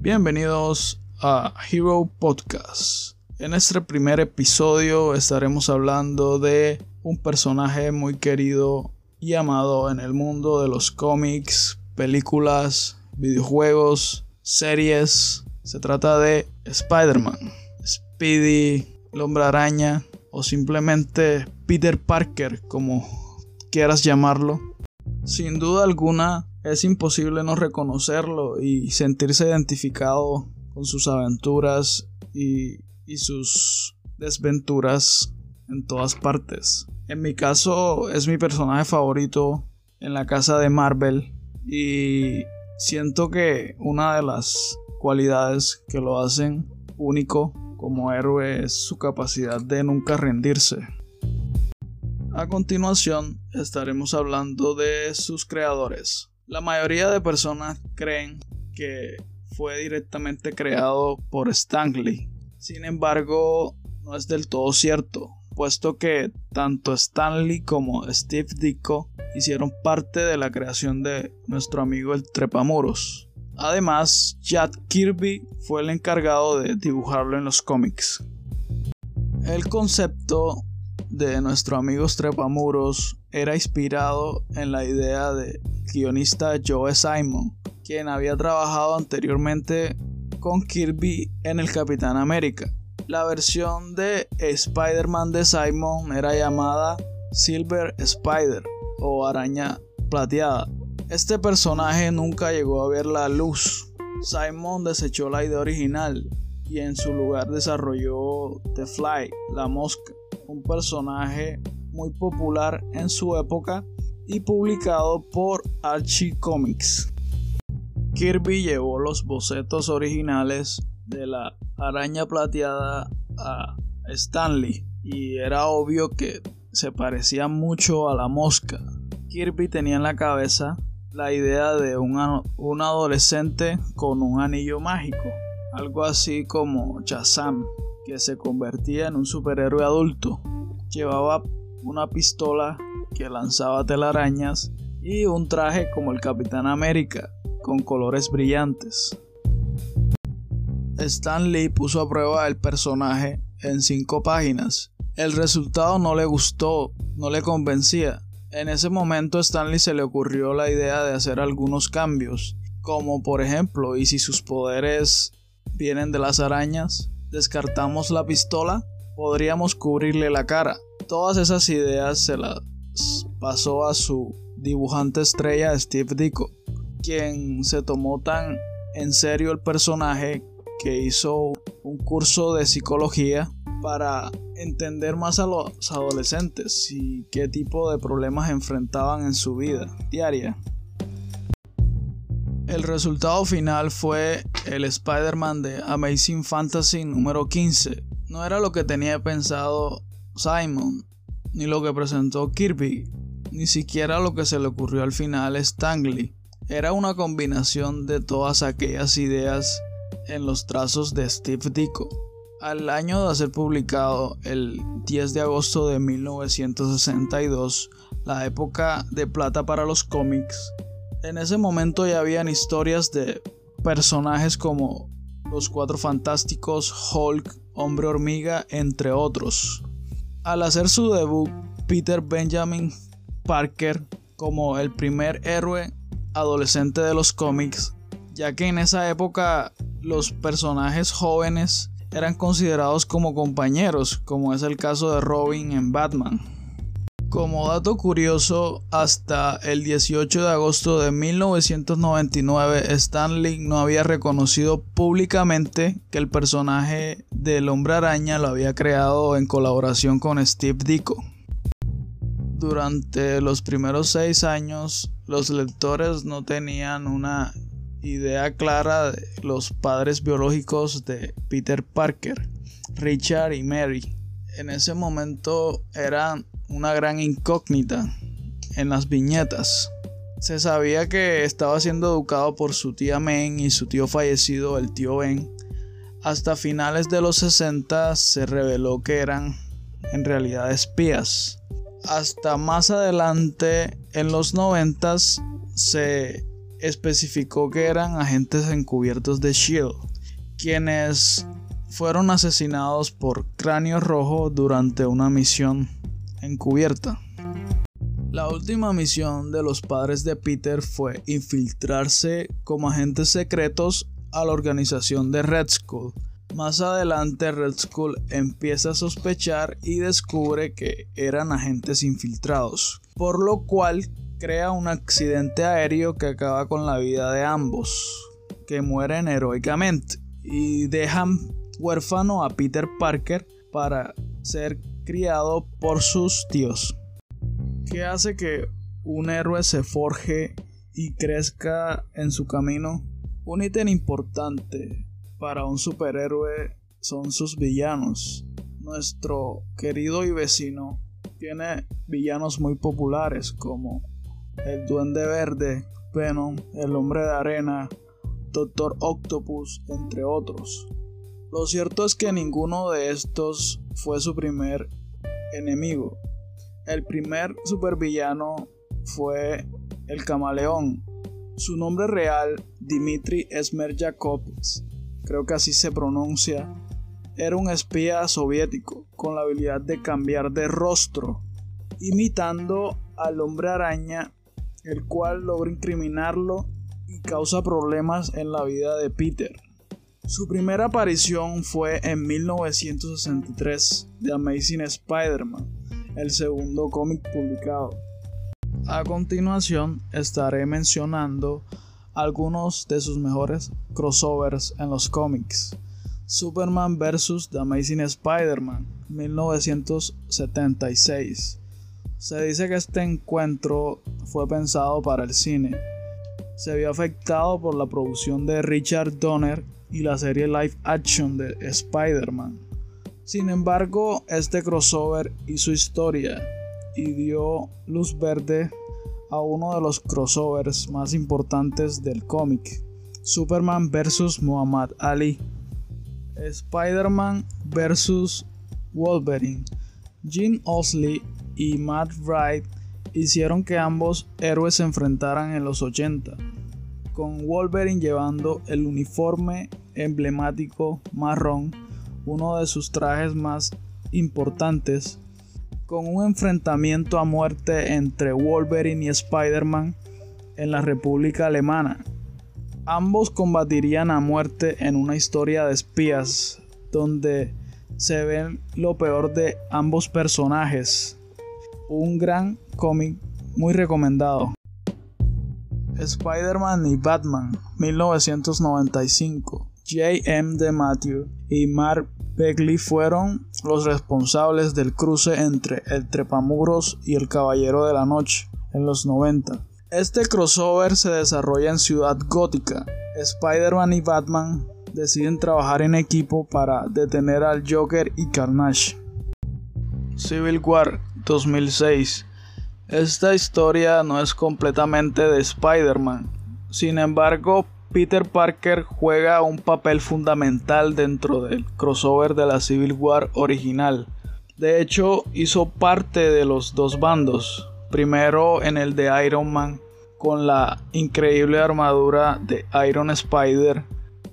Bienvenidos a Hero Podcast. En este primer episodio estaremos hablando de un personaje muy querido y amado en el mundo de los cómics, películas, videojuegos, series. Se trata de Spider-Man, Speedy, el hombre araña o simplemente Peter Parker como quieras llamarlo. Sin duda alguna es imposible no reconocerlo y sentirse identificado con sus aventuras y, sus desventuras en todas partes. En mi caso es mi personaje favorito en la casa de Marvel y siento que una de las cualidades que lo hacen único como héroe es su capacidad de nunca rendirse. A continuación estaremos hablando de sus creadores. La mayoría de personas creen que fue directamente creado por Stan Lee. Sin embargo, no es del todo cierto, puesto que tanto Stan Lee como Steve Ditko hicieron parte de la creación de nuestro amigo el Trepamuros. Además, Jack Kirby fue el encargado de dibujarlo en los cómics. El concepto de nuestro amigo Trepamuros era inspirado en la idea de guionista Joe Simon, quien había trabajado anteriormente con Kirby en el Capitán América. La versión de Spider-Man de Simon era llamada Silver Spider o Araña Plateada. Este personaje nunca llegó a ver la luz. Simon desechó la idea original y en su lugar desarrolló The Fly, la mosca, un personaje muy popular en su época y publicado por Archie Comics. Kirby llevó los bocetos originales de la araña plateada a Stanley y era obvio que se parecía mucho a la mosca. Kirby tenía en la cabeza la idea de un, adolescente con un anillo mágico, algo así como Shazam, que se convertía en un superhéroe adulto. Llevaba una pistola que lanzaba telarañas y un traje como el Capitán América, con colores brillantes. Stan Lee puso a prueba el personaje en cinco páginas. El resultado no le gustó, no le convencía. En ese momento a Stanley se le ocurrió la idea de hacer algunos cambios, como por ejemplo, ¿y si sus poderes vienen de las arañas? Descartamos la pistola, podríamos cubrirle la cara. Todas esas ideas se las pasó a su dibujante estrella Steve Ditko, quien se tomó tan en serio el personaje que hizo un curso de psicología para entender más a los adolescentes y qué tipo de problemas enfrentaban en su vida diaria. El resultado final fue el Spider-Man de Amazing Fantasy número 15. No era lo que tenía pensado Simon, ni lo que presentó Kirby, ni siquiera lo que se le ocurrió al final Stanley. Era una combinación de todas aquellas ideas en los trazos de Steve Ditko. Al año de ser publicado, el 10 de agosto de 1962, la época de plata para los cómics, en ese momento ya habían historias de personajes como los Cuatro Fantásticos, Hulk, Hombre Hormiga, entre otros. Al hacer su debut, Peter Benjamin Parker como el primer héroe adolescente de los cómics, ya que en esa época los personajes jóvenes eran considerados como compañeros, como es el caso de Robin en Batman. Como dato curioso, hasta el 18 de agosto de 1999, Stan Lee no había reconocido públicamente que el personaje del hombre araña lo había creado en colaboración con Steve Ditko. Durante los primeros seis años, los lectores no tenían una idea clara de los padres biológicos de Peter Parker, Richard y Mary. En ese momento eran una gran incógnita en las viñetas. Se sabía que estaba siendo educado por su tía Men y su tío fallecido, el tío Ben. Hasta finales de los 60 se reveló que eran en realidad espías hasta más adelante en los 90 se especificó que eran agentes encubiertos de Shield, quienes fueron asesinados por Cráneo Rojo durante una misión encubierta. La última misión de los padres de Peter fue infiltrarse como agentes secretos a la organización de Red Skull. Más adelante Red Skull empieza a sospechar y descubre que eran agentes infiltrados, por lo cual crea un accidente aéreo que acaba con la vida de ambos, que mueren heroicamente y dejan huérfano a Peter Parker para ser criado por sus tíos. ¿Qué hace que un héroe se forje y crezca en su camino? Un ítem importante para un superhéroe son sus villanos. Nuestro querido y vecino tiene villanos muy populares como el Duende Verde, Venom, el Hombre de Arena, Doctor Octopus, entre otros. Lo cierto es que ninguno de estos fue su primer enemigo. El primer supervillano fue el camaleón. Su nombre real, Dimitri Smerjakovs, creo que así se pronuncia, era un espía soviético con la habilidad de cambiar de rostro, imitando al hombre araña, el cual logra incriminarlo y causa problemas en la vida de Peter. Su primera aparición fue en 1963 de Amazing Spider-Man, el segundo cómic publicado. A continuación estaré mencionando algunos de sus mejores crossovers en los cómics. Superman vs. The Amazing Spider-Man, 1976. Se dice que este encuentro fue pensado para el cine. Se vio afectado por la producción de Richard Donner y la serie live action de Spider-Man. Sin embargo, este crossover hizo historia y dio luz verde a uno de los crossovers más importantes del cómic, Superman vs. Muhammad Ali. Spider-Man vs. Wolverine. Gene Osley y Matt Wright hicieron que ambos héroes se enfrentaran en los 80 con Wolverine llevando el uniforme emblemático marrón, uno de sus trajes más importantes, con un enfrentamiento a muerte entre Wolverine y Spider-Man en la República Alemana. Ambos combatirían a muerte en una historia de espías, donde se ven lo peor de ambos personajes. Un gran cómic muy recomendado. Spider-Man y Batman, 1995. J.M. DeMatteis y Mark Beckley fueron los responsables del cruce entre el Trepamuros y el Caballero de la Noche en los 90. Este crossover se desarrolla en Ciudad Gótica. Spider-Man y Batman deciden trabajar en equipo para detener al Joker y Carnage. Civil War 2006 esta historia no es completamente de Spider-Man. Sin embargo, Peter Parker juega un papel fundamental dentro del crossover de la Civil War original. De hecho, hizo parte de los dos bandos. Primero en el de Iron Man, con la increíble armadura de Iron Spider.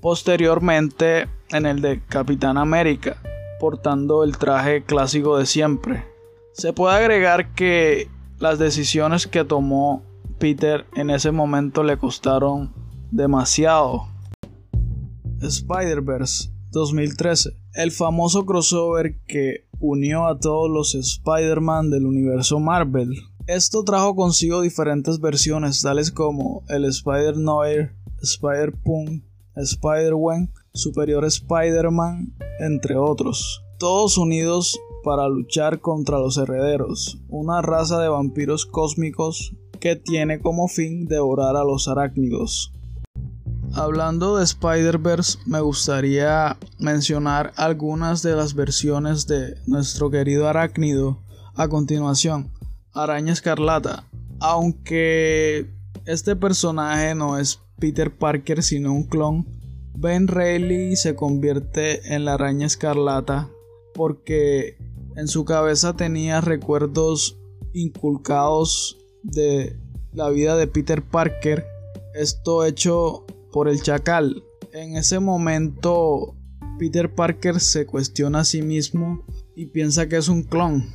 Posteriormente en el de Capitán América, portando el traje clásico de siempre. Se puede agregar que las decisiones que tomó Peter en ese momento le costaron demasiado. Spider-Verse 2013, el famoso crossover que unió a todos los Spider-Man del universo Marvel. Esto trajo consigo diferentes versiones, tales como el Spider-Noir, Spider-Punk, Spider-Wen, Superior Spider-Man, entre otros. Todos unidos para luchar contra los herederos, una raza de vampiros cósmicos que tiene como fin devorar a los arácnidos. Hablando de Spider-Verse, me gustaría mencionar algunas de las versiones de nuestro querido arácnido a continuación. Araña Escarlata. Aunque este personaje no es Peter Parker sino un clon, Ben Reilly se convierte en la araña escarlata porque en su cabeza tenía recuerdos inculcados de la vida de Peter Parker, Esto hecho por el chacal. En ese momento Peter Parker se cuestiona a sí mismo y piensa que es un clon.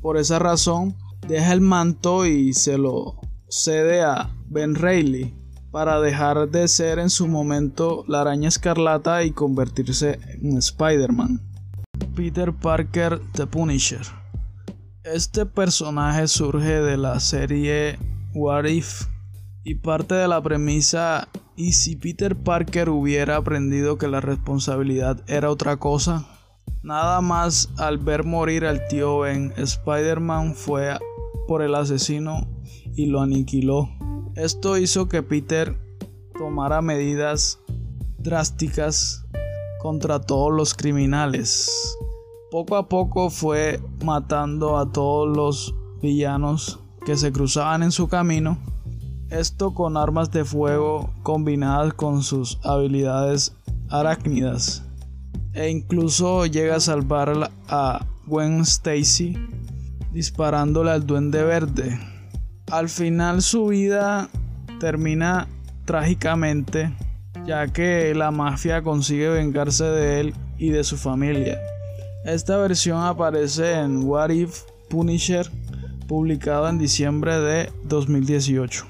Por esa razón deja el manto y se lo cede a Ben Reilly para dejar de ser en su momento la araña escarlata y convertirse en Spider-Man. Peter Parker The Punisher. Este personaje surge de la serie What If y parte de la premisa ¿y si Peter Parker hubiera aprendido que la responsabilidad era otra cosa? Nada más al ver morir al tío Ben, Spider-Man fue por el asesino y lo aniquiló. Esto hizo que Peter tomara medidas drásticas contra todos los criminales. Poco a poco fue matando a todos los villanos que se cruzaban en su camino. Esto con armas de fuego combinadas con sus habilidades arácnidas. E incluso llega a salvar a Gwen Stacy disparándole al duende verde. Al final su vida termina trágicamente, ya que la mafia consigue vengarse de él y de su familia. Esta versión aparece en What If Punisher, publicado en diciembre de 2018.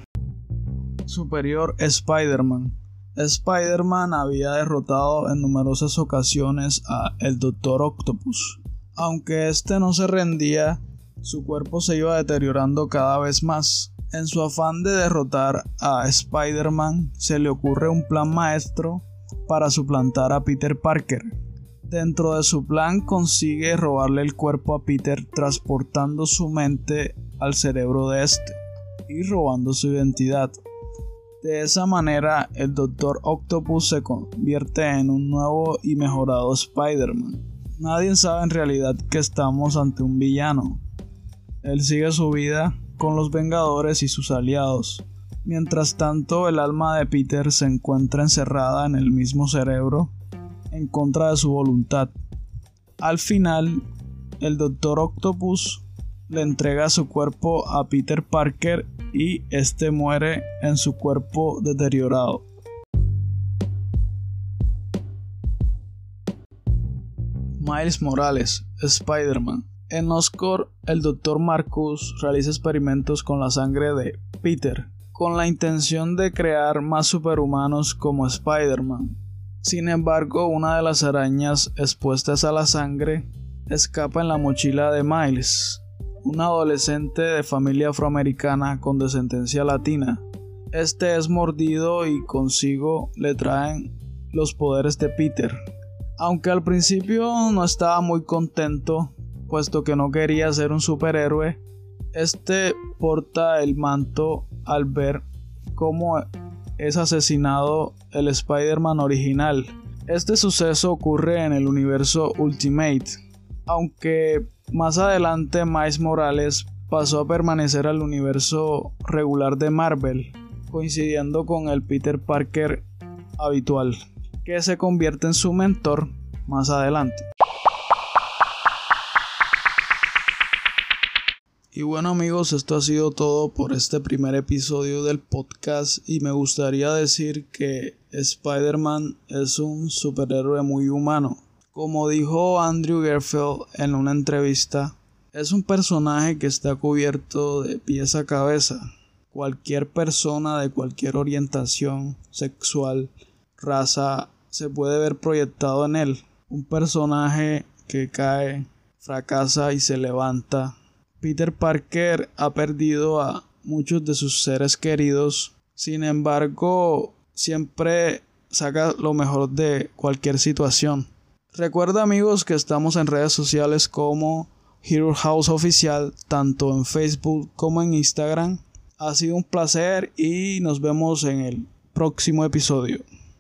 Superior Spider-Man. Spider-Man había derrotado en numerosas ocasiones a el Doctor Octopus. Aunque este no se rendía, su cuerpo se iba deteriorando cada vez más. En su afán de derrotar a Spider-Man, se le ocurre un plan maestro para suplantar a Peter Parker. Dentro de su plan consigue robarle el cuerpo a Peter transportando su mente al cerebro de este y robando su identidad. De esa manera, el Doctor Octopus se convierte en un nuevo y mejorado Spider-Man. Nadie sabe en realidad que estamos ante un villano, él sigue su vida con los Vengadores y sus aliados. Mientras tanto, el alma de Peter se encuentra encerrada en el mismo cerebro en contra de su voluntad. Al final, el Doctor Octopus le entrega su cuerpo a Peter Parker y este muere en su cuerpo deteriorado. Miles Morales, Spider-Man. En Oscorp, el Dr. Marcus realiza experimentos con la sangre de Peter, con la intención de crear más superhumanos como Spider-Man. Sin embargo, una de las arañas expuestas a la sangre escapa en la mochila de Miles, un adolescente de familia afroamericana con descendencia latina. Este es mordido y consigo le traen los poderes de Peter. Aunque al principio no estaba muy contento puesto que no quería ser un superhéroe, este porta el manto al ver cómo es asesinado el Spider-Man original. Este suceso ocurre en el universo Ultimate, aunque más adelante Miles Morales pasó a permanecer al universo regular de Marvel, coincidiendo con el Peter Parker habitual, que se convierte en su mentor más adelante. Y bueno amigos, esto ha sido todo por este primer episodio del podcast y me gustaría decir que Spider-Man es un superhéroe muy humano. Como dijo Andrew Garfield en una entrevista, es un personaje que está cubierto de pies a cabeza. Cualquier persona de cualquier orientación sexual, raza, se puede ver proyectado en él. Un personaje que cae, fracasa y se levanta Peter Parker ha perdido a muchos de sus seres queridos, sin embargo, siempre saca lo mejor de cualquier situación. Recuerda amigos que estamos en redes sociales como Hero House Oficial, tanto en Facebook como en Instagram. Ha sido un placer y nos vemos en el próximo episodio.